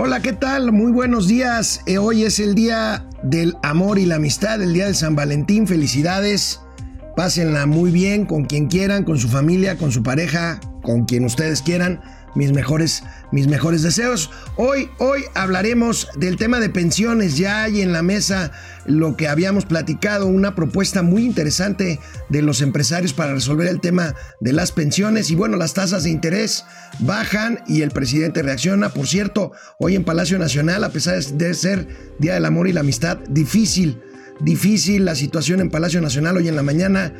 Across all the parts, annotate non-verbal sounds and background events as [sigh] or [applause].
Hola, ¿qué tal? Muy buenos días. Eh, hoy es el día del amor y la amistad, el día de San Valentín. Felicidades. Pásenla muy bien con quien quieran, con su familia, con su pareja, con quien ustedes quieran mis mejores, mis mejores deseos. Hoy, hoy hablaremos del tema de pensiones. Ya hay en la mesa lo que habíamos platicado, una propuesta muy interesante de los empresarios para resolver el tema de las pensiones. Y bueno, las tasas de interés bajan y el presidente reacciona. Por cierto, hoy en Palacio Nacional, a pesar de ser Día del Amor y la Amistad, difícil, difícil la situación en Palacio Nacional hoy en la mañana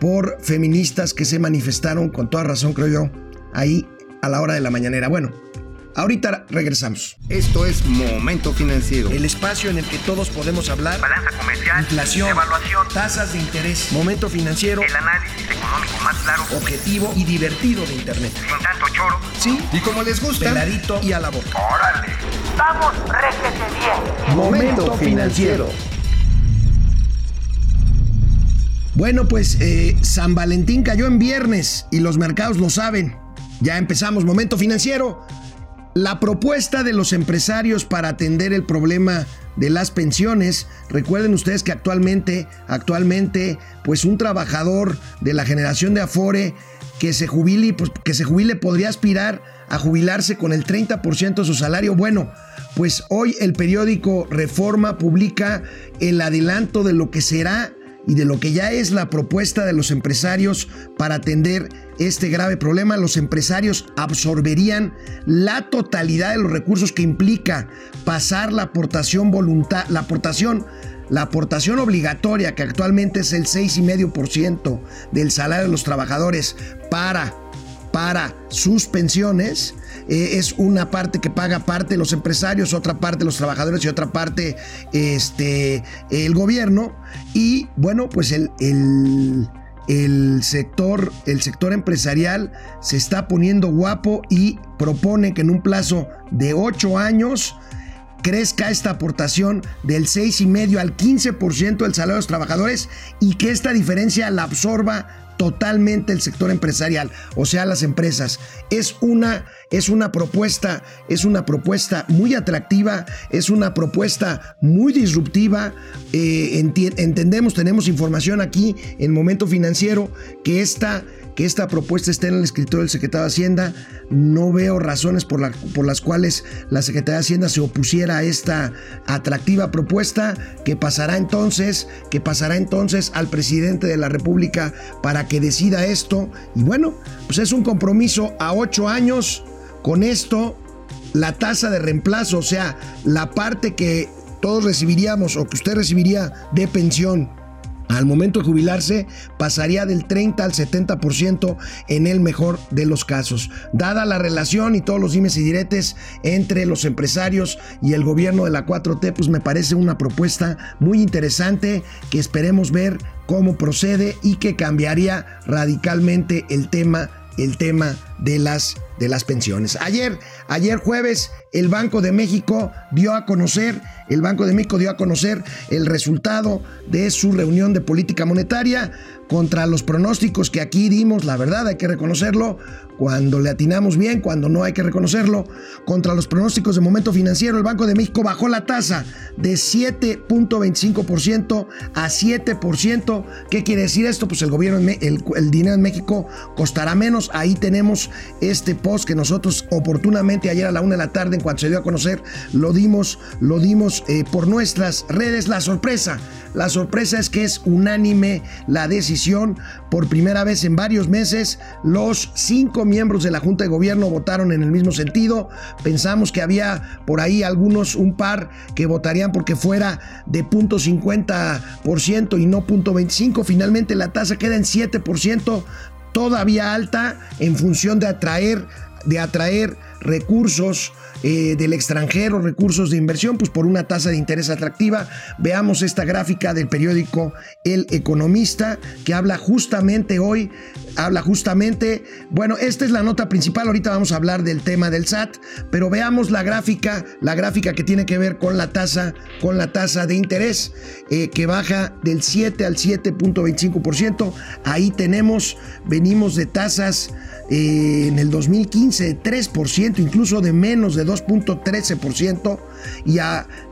por feministas que se manifestaron con toda razón, creo yo, ahí a la hora de la mañanera. Bueno, ahorita regresamos. Esto es Momento Financiero. El espacio en el que todos podemos hablar. Balanza comercial. Inflación. Evaluación. Tasas de interés. Momento Financiero. El análisis económico más claro. Objetivo y divertido de Internet. Sin tanto choro. Sí. Y como les gusta. Peladito y a la boca. Órale. Vamos, réjete bien. Momento Financiero. Bueno, pues eh, San Valentín cayó en viernes y los mercados lo saben. Ya empezamos, momento financiero. La propuesta de los empresarios para atender el problema de las pensiones. Recuerden ustedes que actualmente, actualmente, pues un trabajador de la generación de Afore que se jubile, pues, que se jubile podría aspirar a jubilarse con el 30% de su salario. Bueno, pues hoy el periódico Reforma publica el adelanto de lo que será y de lo que ya es la propuesta de los empresarios para atender este grave problema, los empresarios absorberían la totalidad de los recursos que implica pasar la aportación voluntad, la aportación la aportación obligatoria, que actualmente es el 6,5% del salario de los trabajadores para, para sus pensiones, eh, es una parte que paga parte los empresarios, otra parte los trabajadores y otra parte este, el gobierno. Y bueno, pues el, el el sector, el sector empresarial se está poniendo guapo y propone que en un plazo de 8 años crezca esta aportación del 6,5 al 15% del salario de los trabajadores y que esta diferencia la absorba totalmente el sector empresarial, o sea, las empresas. Es una, es una propuesta, es una propuesta muy atractiva, es una propuesta muy disruptiva. Eh, entendemos, tenemos información aquí en Momento Financiero que esta que esta propuesta esté en el escritorio del secretario de Hacienda. No veo razones por, la, por las cuales la Secretaría de Hacienda se opusiera a esta atractiva propuesta que pasará entonces, que pasará entonces al presidente de la República para que decida esto. Y bueno, pues es un compromiso a ocho años. Con esto, la tasa de reemplazo, o sea, la parte que todos recibiríamos o que usted recibiría de pensión al momento de jubilarse pasaría del 30 al 70% en el mejor de los casos. Dada la relación y todos los dimes y diretes entre los empresarios y el gobierno de la 4T, pues me parece una propuesta muy interesante que esperemos ver cómo procede y que cambiaría radicalmente el tema el tema de las, de las pensiones. Ayer, ayer jueves, el Banco de México dio a conocer, el Banco de México dio a conocer el resultado de su reunión de política monetaria contra los pronósticos que aquí dimos, la verdad hay que reconocerlo, cuando le atinamos bien, cuando no hay que reconocerlo, contra los pronósticos de momento financiero, el Banco de México bajó la tasa de 7.25% a 7%. ¿Qué quiere decir esto? Pues el gobierno, el, dinero en México costará menos. Ahí tenemos este post que nosotros oportunamente ayer a la una de la tarde, en cuanto se dio a conocer, lo dimos, lo dimos eh, por nuestras redes. La sorpresa, la sorpresa es que es unánime la decisión. Por primera vez en varios meses, los cinco miembros de la Junta de Gobierno votaron en el mismo sentido. Pensamos que había por ahí algunos, un par, que votarían porque fuera de 0.50% y no 0.25%. Finalmente la tasa queda en 7%, todavía alta en función de atraer, de atraer recursos eh, del extranjero, recursos de inversión, pues por una tasa de interés atractiva. Veamos esta gráfica del periódico El Economista que habla justamente hoy, habla justamente, bueno, esta es la nota principal, ahorita vamos a hablar del tema del SAT, pero veamos la gráfica, la gráfica que tiene que ver con la tasa, con la tasa de interés eh, que baja del 7 al 7.25%. Ahí tenemos, venimos de tasas eh, en el 2015 de 3%. 2.13%, incluso de menos de 2.13%, y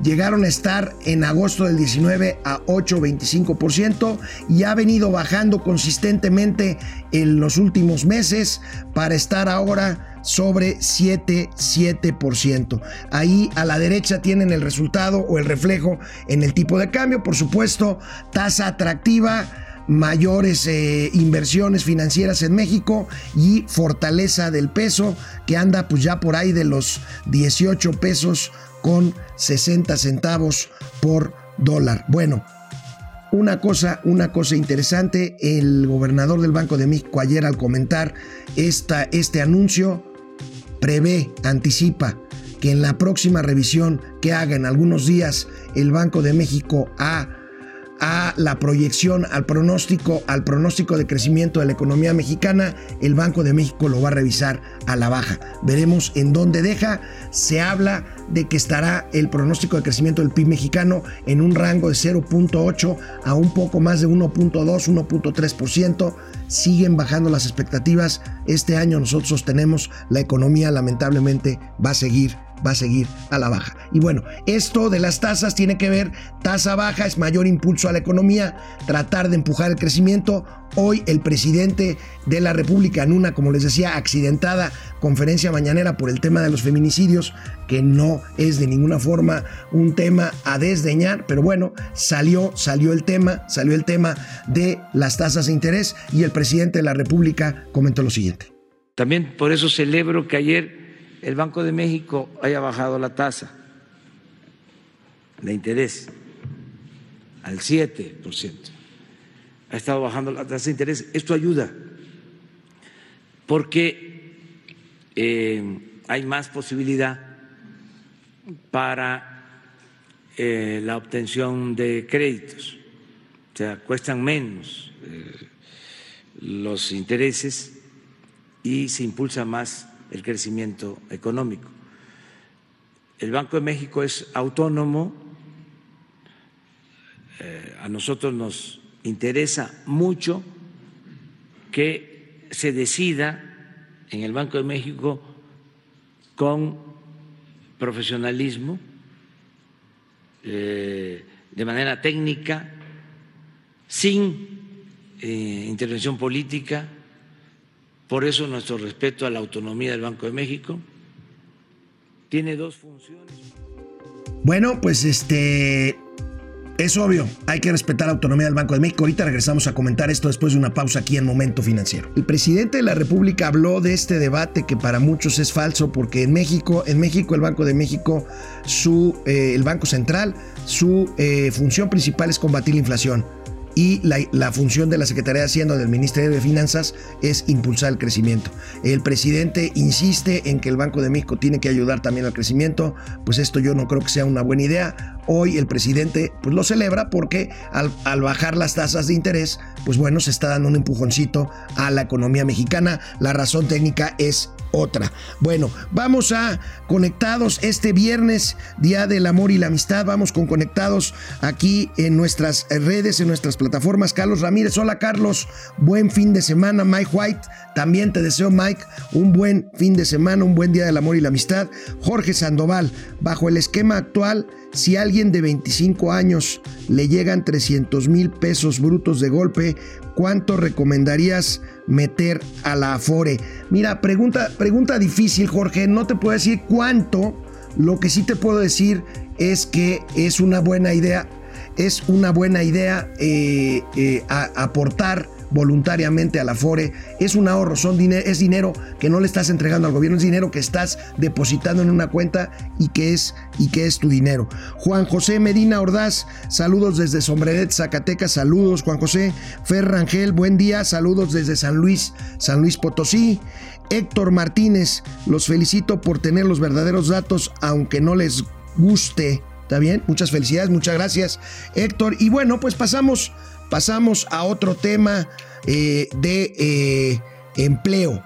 llegaron a estar en agosto del 19 a 8.25% y ha venido bajando consistentemente en los últimos meses para estar ahora sobre 7, 7%. Ahí a la derecha tienen el resultado o el reflejo en el tipo de cambio, por supuesto, tasa atractiva mayores eh, inversiones financieras en México y fortaleza del peso que anda pues ya por ahí de los 18 pesos con 60 centavos por dólar. Bueno, una cosa, una cosa interesante, el gobernador del Banco de México ayer al comentar esta, este anuncio prevé, anticipa que en la próxima revisión que haga en algunos días el Banco de México a a la proyección, al pronóstico, al pronóstico de crecimiento de la economía mexicana, el Banco de México lo va a revisar a la baja. Veremos en dónde deja. Se habla de que estará el pronóstico de crecimiento del PIB mexicano en un rango de 0.8 a un poco más de 1.2, 1.3%. Siguen bajando las expectativas. Este año nosotros tenemos la economía lamentablemente va a seguir va a seguir a la baja. Y bueno, esto de las tasas tiene que ver, tasa baja es mayor impulso a la economía, tratar de empujar el crecimiento. Hoy el presidente de la República en una, como les decía, accidentada conferencia mañanera por el tema de los feminicidios, que no es de ninguna forma un tema a desdeñar, pero bueno, salió, salió el tema, salió el tema de las tasas de interés y el presidente de la República comentó lo siguiente. También por eso celebro que ayer el Banco de México haya bajado la tasa de interés al 7%. Ha estado bajando la tasa de interés. Esto ayuda porque eh, hay más posibilidad para eh, la obtención de créditos. O sea, cuestan menos eh, los intereses y se impulsa más el crecimiento económico. El Banco de México es autónomo, eh, a nosotros nos interesa mucho que se decida en el Banco de México con profesionalismo, eh, de manera técnica, sin eh, intervención política, por eso nuestro respeto a la autonomía del Banco de México tiene dos funciones. Bueno, pues este es obvio, hay que respetar la autonomía del Banco de México. Ahorita regresamos a comentar esto después de una pausa aquí en Momento Financiero. El presidente de la República habló de este debate que para muchos es falso porque en México, en México el Banco de México, su, eh, el Banco Central, su eh, función principal es combatir la inflación y la, función de la Secretaría de Hacienda del Ministerio de Finanzas es impulsar el crecimiento. El presidente insiste en que el Banco de México tiene que ayudar también al crecimiento, pues esto yo no creo que sea una buena idea. Hoy el presidente pues lo celebra porque al, al bajar las tasas de interés, pues bueno, se está dando un empujoncito a la economía mexicana. La razón técnica es otra. Bueno, vamos a conectados este viernes, Día del Amor y la Amistad. Vamos con conectados aquí en nuestras redes, en nuestras plataformas. Carlos Ramírez, hola Carlos, buen fin de semana. Mike White, también te deseo Mike un buen fin de semana, un buen Día del Amor y la Amistad. Jorge Sandoval, bajo el esquema actual, si alguien de 25 años le llegan 300 mil pesos brutos de golpe, ¿cuánto recomendarías meter a la Afore? Mira, pregunta, pregunta difícil, Jorge. No te puedo decir cuánto. Lo que sí te puedo decir es que es una buena idea. Es una buena idea eh, eh, aportar voluntariamente a la FORE. Es un ahorro, son es dinero que no le estás entregando al gobierno, es dinero que estás depositando en una cuenta y que es, y que es tu dinero. Juan José Medina Ordaz, saludos desde Sombreret, Zacatecas, saludos Juan José. Fer Rangel, buen día, saludos desde San Luis, San Luis Potosí. Héctor Martínez, los felicito por tener los verdaderos datos, aunque no les guste. ¿Está bien? Muchas felicidades, muchas gracias, Héctor. Y bueno, pues pasamos pasamos a otro tema eh, de eh, empleo,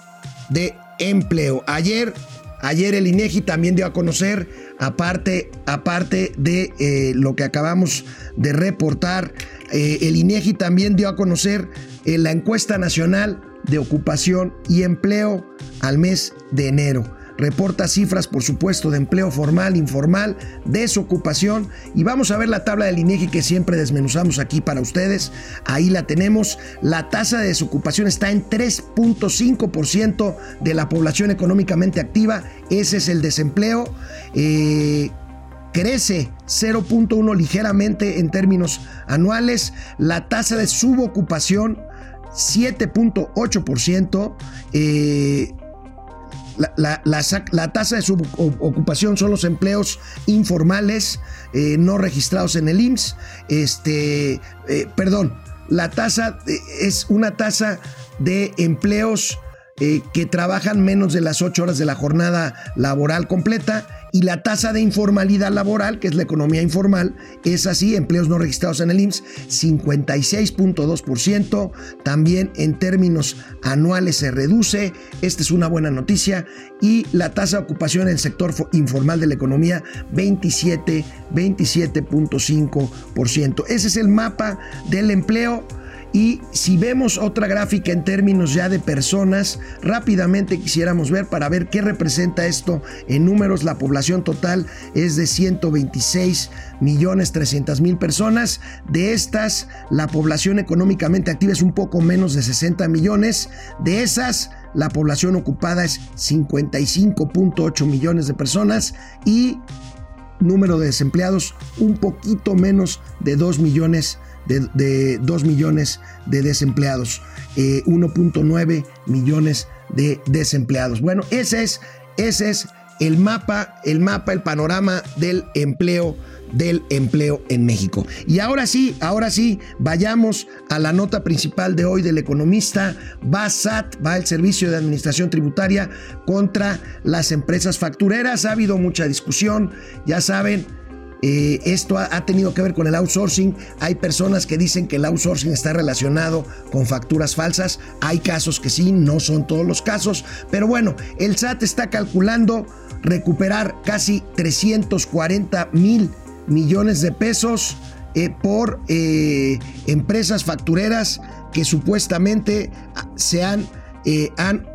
de empleo. Ayer, ayer el INEGI también dio a conocer, aparte, aparte de eh, lo que acabamos de reportar, el INEGI también dio a conocer la encuesta nacional de ocupación y empleo al mes de enero. Reporta cifras, por supuesto, de empleo formal, informal, desocupación. Y vamos a ver la tabla del INEGI que siempre desmenuzamos aquí para ustedes. Ahí la tenemos. La tasa de desocupación está en 3.5% de la población económicamente activa. Ese es el desempleo. Eh, crece 0.1 ligeramente en términos anuales. La tasa de subocupación 7.8%. Eh, la, la, tasa de subocupación son los empleos informales eh, no registrados en el IMSS. Este, eh, perdón, la tasa es una tasa de empleos que trabajan menos de las 8 horas de la jornada laboral completa y la tasa de informalidad laboral, que es la economía informal, es así, empleos no registrados en el IMSS, 56.2%, también en términos anuales se reduce, esta es una buena noticia, y la tasa de ocupación en el sector informal de la economía, 27, 27.5%. Ese es el mapa del empleo y si vemos otra gráfica en términos ya de personas, rápidamente quisiéramos ver para ver qué representa esto en números. La población total es de 126 millones 300 mil personas. De estas, la población económicamente activa es un poco menos de 60 millones. De esas, la población ocupada es 55.8 millones de personas y número de desempleados un poquito menos de 2 millones de, 2 millones de desempleados, 1.9 eh, millones de desempleados. Bueno, ese es, ese es el mapa, el mapa, el panorama del empleo del empleo en México. Y ahora sí, ahora sí, vayamos a la nota principal de hoy del economista. Va SAT, va el Servicio de Administración Tributaria contra las empresas factureras. Ha habido mucha discusión, ya saben, eh, esto ha, tenido que ver con el outsourcing. Hay personas que dicen que el outsourcing está relacionado con facturas falsas. Hay casos que sí, no son todos los casos. Pero bueno, el SAT está calculando recuperar casi 340 mil millones de pesos eh, por eh, empresas factureras que supuestamente se han, han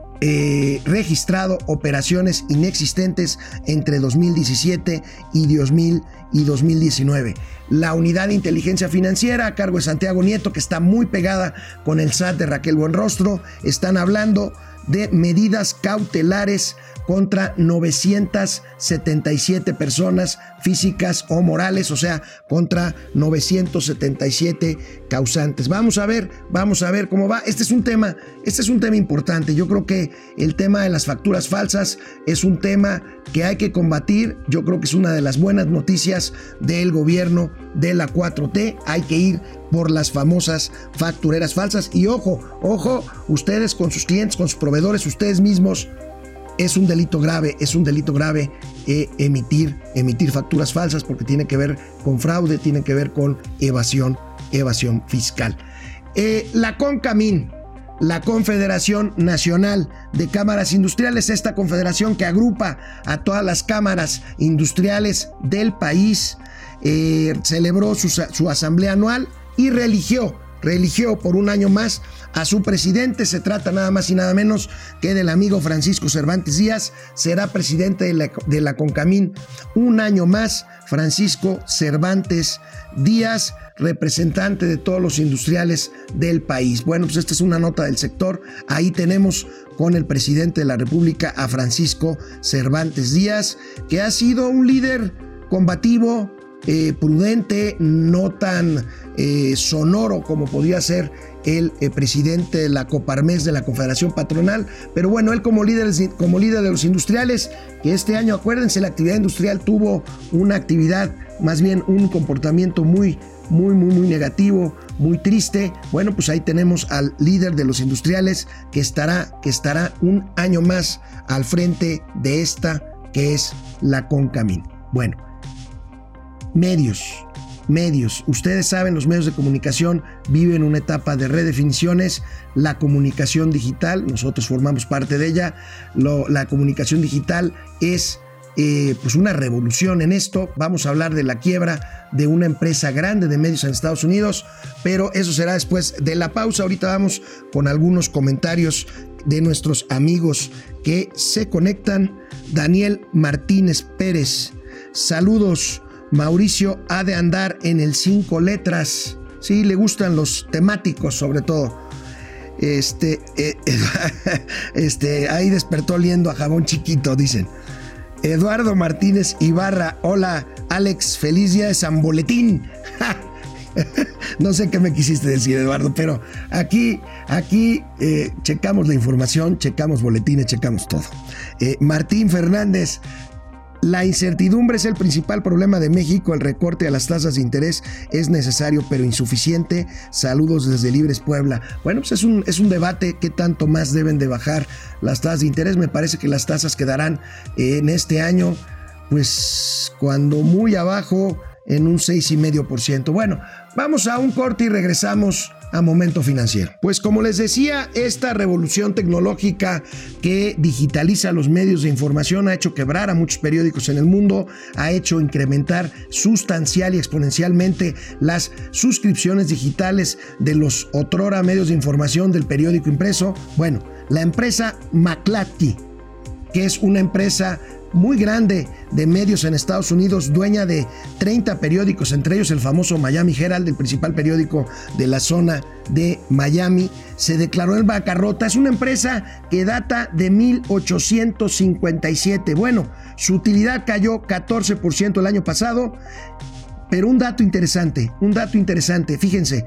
registrado operaciones inexistentes entre 2017 y, 2000 y 2019. La unidad de inteligencia financiera a cargo de Santiago Nieto, que está muy pegada con el SAT de Raquel Buenrostro, están hablando de medidas cautelares contra 977 personas físicas o morales, o sea, contra 977 causantes. Vamos a ver, vamos a ver cómo va. Este es un tema, este es un tema importante. Yo creo que el tema de las facturas falsas es un tema que hay que combatir. Yo creo que es una de las buenas noticias del gobierno de la 4T. Hay que ir por las famosas factureras falsas. Y ojo, ojo, ustedes con sus clientes, con sus proveedores, ustedes mismos es un delito grave, es un delito grave eh, emitir, emitir facturas falsas porque tiene que ver con fraude, tiene que ver con evasión, evasión fiscal. Eh, la CONCAMIN, la Confederación Nacional de Cámaras Industriales, esta confederación que agrupa a todas las cámaras industriales del país, eh, celebró su, su asamblea anual y religió religió por un año más a su presidente. Se trata nada más y nada menos que del amigo Francisco Cervantes Díaz. Será presidente de la, de la Concamín un año más. Francisco Cervantes Díaz, representante de todos los industriales del país. Bueno, pues esta es una nota del sector. Ahí tenemos con el presidente de la República a Francisco Cervantes Díaz, que ha sido un líder combativo, eh, prudente, no tan eh, sonoro como podía ser el eh, presidente de la Coparmes de la Confederación Patronal, pero bueno, él como líder, como líder de los industriales, que este año, acuérdense, la actividad industrial tuvo una actividad, más bien un comportamiento muy, muy, muy, muy negativo, muy triste. Bueno, pues ahí tenemos al líder de los industriales que estará, que estará un año más al frente de esta que es la Concamín. Bueno, medios. Medios. Ustedes saben, los medios de comunicación viven una etapa de redefiniciones. La comunicación digital, nosotros formamos parte de ella. la comunicación digital es eh, pues una revolución en esto. Vamos a hablar de la quiebra de una empresa grande de medios en Estados Unidos, pero eso será después de la pausa. Ahorita vamos con algunos comentarios de nuestros amigos que se conectan. Daniel Martínez Pérez. Saludos. Mauricio ha de andar en el cinco letras. Sí, le gustan los temáticos sobre todo. Este, eh, [laughs] este, ahí despertó oliendo a jabón chiquito, dicen. Eduardo Martínez Ibarra, hola Alex, feliz día de San Boletín. [laughs] no sé qué me quisiste decir, Eduardo, pero aquí, aquí eh, checamos la información, checamos boletines, checamos todo. Eh, Martín Fernández, la incertidumbre es el principal problema de México. El recorte a las tasas de interés es necesario pero insuficiente. Saludos desde Libres Puebla. Bueno, pues es un, es un debate. ¿Qué tanto más deben de bajar las tasas de interés? Me parece que las tasas quedarán en este año, pues cuando muy abajo, en un 6,5%. Bueno, vamos a un corte y regresamos a Momento Financiero. Pues como les decía, esta revolución tecnológica que digitaliza los medios de información ha hecho quebrar a muchos periódicos en el mundo, ha hecho incrementar sustancial y exponencialmente las suscripciones digitales de los otrora medios de información del periódico impreso. Bueno, la empresa McClatchy, que es una empresa muy grande de medios en Estados Unidos, dueña de 30 periódicos, entre ellos el famoso Miami Herald, el principal periódico de la zona de Miami, se declaró en bancarrota. Es una empresa que data de 1857. Bueno, su utilidad cayó 14% el año pasado, pero un dato interesante, un dato interesante, fíjense.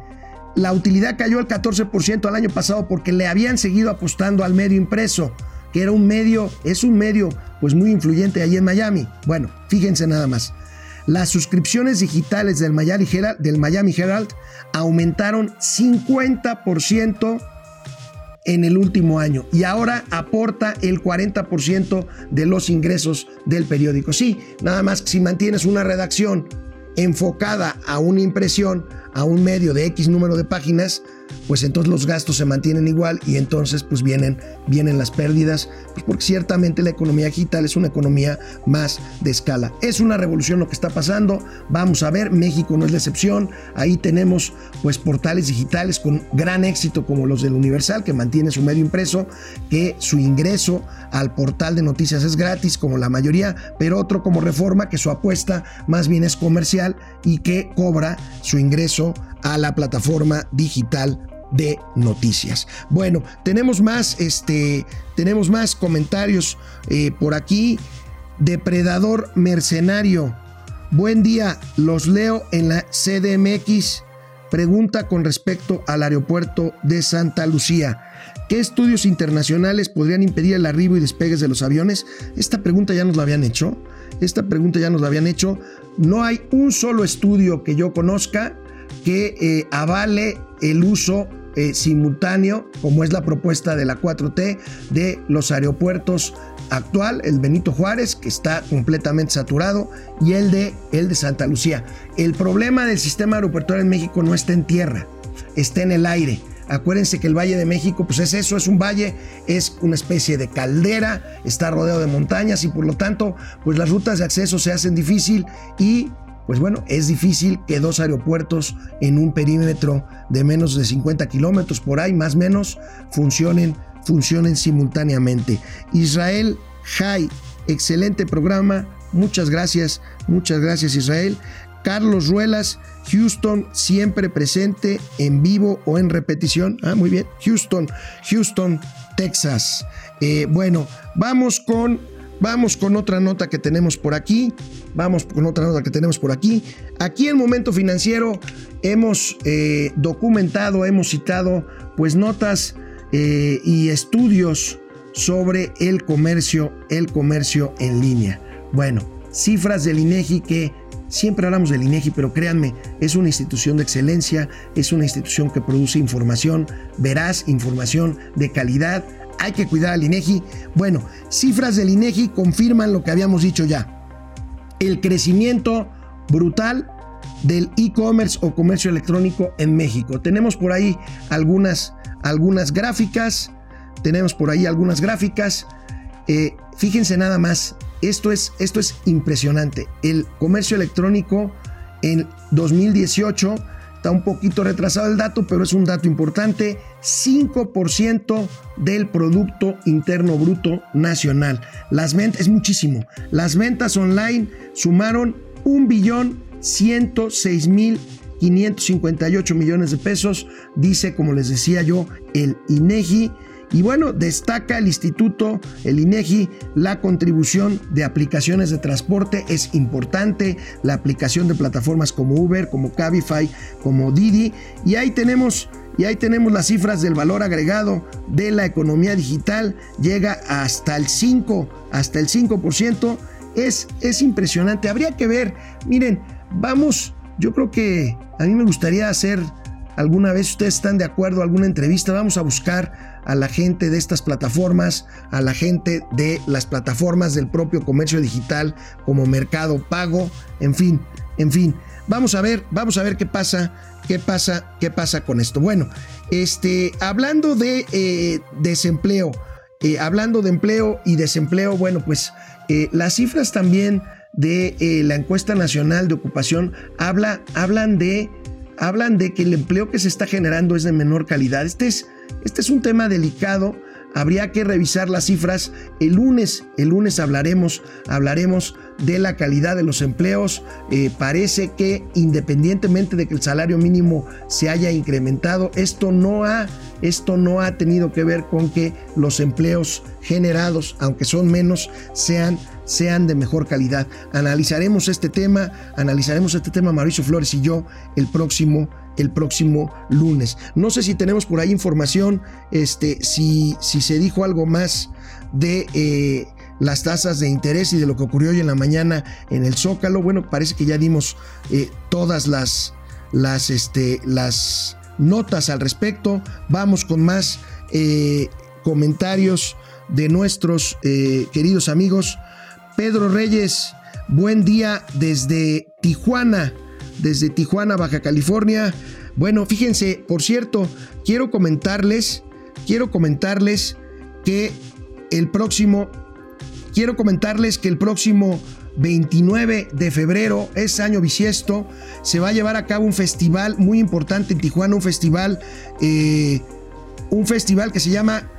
La utilidad cayó el 14% el año pasado porque le habían seguido apostando al medio impreso que era un medio, es un medio pues muy influyente allí en Miami. Bueno, fíjense nada más. Las suscripciones digitales del Miami Herald, del Miami Herald aumentaron 50% en el último año y ahora aporta el 40% de los ingresos del periódico. Sí, nada más que si mantienes una redacción enfocada a una impresión, a un medio de X número de páginas, pues entonces los gastos se mantienen igual y entonces pues vienen, vienen las pérdidas, pues porque ciertamente la economía digital es una economía más de escala. Es una revolución lo que está pasando, vamos a ver, México no es la excepción, ahí tenemos pues portales digitales con gran éxito como los del Universal, que mantiene su medio impreso, que su ingreso al portal de noticias es gratis como la mayoría, pero otro como Reforma, que su apuesta más bien es comercial y que cobra su ingreso a la plataforma digital de noticias. Bueno, tenemos más, este, tenemos más comentarios eh, por aquí. Depredador mercenario. Buen día, los leo en la CDMX. Pregunta con respecto al aeropuerto de Santa Lucía. ¿Qué estudios internacionales podrían impedir el arribo y despegues de los aviones? Esta pregunta ya nos la habían hecho. Esta pregunta ya nos la habían hecho. No hay un solo estudio que yo conozca que eh, avale el uso eh, simultáneo, como es la propuesta de la 4T, de los aeropuertos actual, el Benito Juárez, que está completamente saturado, y el de, el de Santa Lucía. El problema del sistema aeroportuario en México no está en tierra, está en el aire. Acuérdense que el Valle de México, pues es eso, es un valle, es una especie de caldera, está rodeado de montañas y por lo tanto, pues las rutas de acceso se hacen difícil y pues bueno, es difícil que dos aeropuertos en un perímetro de menos de 50 kilómetros por ahí, más o menos, funcionen, funcionen simultáneamente. Israel Jai, excelente programa. Muchas gracias, muchas gracias Israel. Carlos Ruelas, Houston, siempre presente en vivo o en repetición. Ah, muy bien. Houston, Houston, Texas. Eh, bueno, vamos con Vamos con otra nota que tenemos por aquí. Vamos con otra nota que tenemos por aquí. Aquí en Momento Financiero hemos eh, documentado, hemos citado pues notas eh, y estudios sobre el comercio, el comercio en línea. Bueno, cifras del INEGI que siempre hablamos del INEGI, pero créanme, es una institución de excelencia, es una institución que produce información veraz, información de calidad hay que cuidar al INEGI. Bueno, cifras del INEGI confirman lo que habíamos dicho ya. El crecimiento brutal del e-commerce o comercio electrónico en México. Tenemos por ahí algunas, algunas gráficas. Tenemos por ahí algunas gráficas. Eh, fíjense nada más, esto es, esto es impresionante. El comercio electrónico en 2018 Está un poquito retrasado el dato, pero es un dato importante. 5% del Producto Interno Bruto Nacional. Las ventas, es muchísimo. Las ventas online sumaron un billón 106 mil 558 millones de pesos, dice, como les decía yo, el INEGI. Y bueno, destaca el instituto, el INEGI, la contribución de aplicaciones de transporte es importante, la aplicación de plataformas como Uber, como Cabify, como Didi, y ahí tenemos y ahí tenemos las cifras del valor agregado de la economía digital, llega hasta el 5, hasta el 5%, es es impresionante, habría que ver, miren, vamos, yo creo que a mí me gustaría hacer alguna vez, ustedes están de acuerdo, alguna entrevista, vamos a buscar a la gente de estas plataformas, a la gente de las plataformas del propio comercio digital como Mercado Pago, en fin, en fin. Vamos a ver, vamos a ver qué pasa, qué pasa, qué pasa con esto. Bueno, este, hablando de eh, desempleo, eh, hablando de empleo y desempleo, bueno, pues eh, las cifras también de la encuesta nacional de ocupación habla, hablan de hablan de que el empleo que se está generando es de menor calidad. Este es, este es un tema delicado. Habría que revisar las cifras. El lunes, el lunes hablaremos, hablaremos de la calidad de los empleos. Eh, parece que independientemente de que el salario mínimo se haya incrementado, esto no ha, esto no ha tenido que ver con que los empleos generados, aunque son menos, sean sean de mejor calidad. Analizaremos este tema, analizaremos este tema Mauricio Flores y yo el próximo el próximo lunes. No sé si tenemos por ahí información, este, si, si se dijo algo más de eh, las tasas de interés y de lo que ocurrió hoy en la mañana en el Zócalo. Bueno, parece que ya dimos eh, todas las, las, este, las notas al respecto. Vamos con más eh, comentarios de nuestros queridos amigos. Pedro Reyes, buen día desde Tijuana, desde Tijuana, Baja California. Bueno, fíjense, por cierto, quiero comentarles, quiero comentarles que el próximo, quiero comentarles que el próximo 29 de febrero, es año bisiesto, se va a llevar a cabo un festival muy importante en Tijuana, un festival, eh, un festival que se llama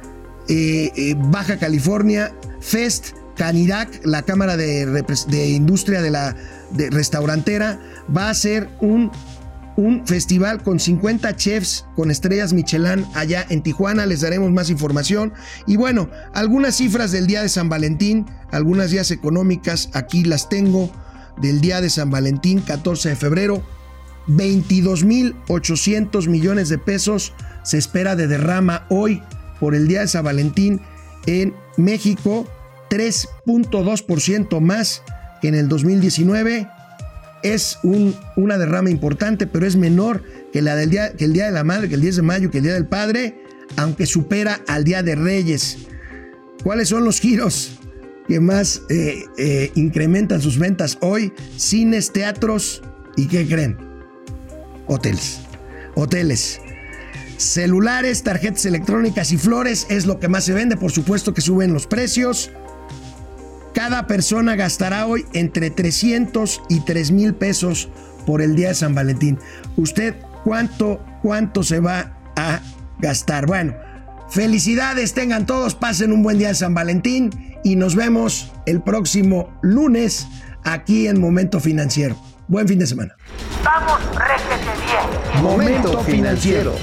eh, eh, Baja California Fest Canirac, la Cámara de, Industria de la Restaurantera, va a ser un, un festival con 50 chefs con estrellas Michelin allá en Tijuana. Les daremos más información. Y bueno, algunas cifras del día de San Valentín, algunas días económicas, aquí las tengo. Del día de San Valentín, 14 de febrero, 22.800 millones de pesos se espera de derrama hoy por el día de San Valentín en México. 3.2% más que en el 2019. Es un, una derrama importante, pero es menor que, la del día, el Día de la Madre, que el 10 de mayo, que el Día del Padre, aunque supera al Día de Reyes. ¿Cuáles son los giros que más eh, eh, incrementan sus ventas hoy? Cines, teatros y ¿qué creen? Hoteles. Hoteles. Celulares, tarjetas electrónicas y flores es lo que más se vende. Por supuesto que suben los precios. Cada persona gastará hoy entre 300 y 3 mil pesos por el día de San Valentín. ¿Usted cuánto, cuánto se va a gastar? Bueno, felicidades, tengan todos, pasen un buen día de San Valentín y nos vemos el próximo lunes aquí en Momento Financiero. Buen fin de semana. Vamos, réjete bien. Momento financiero.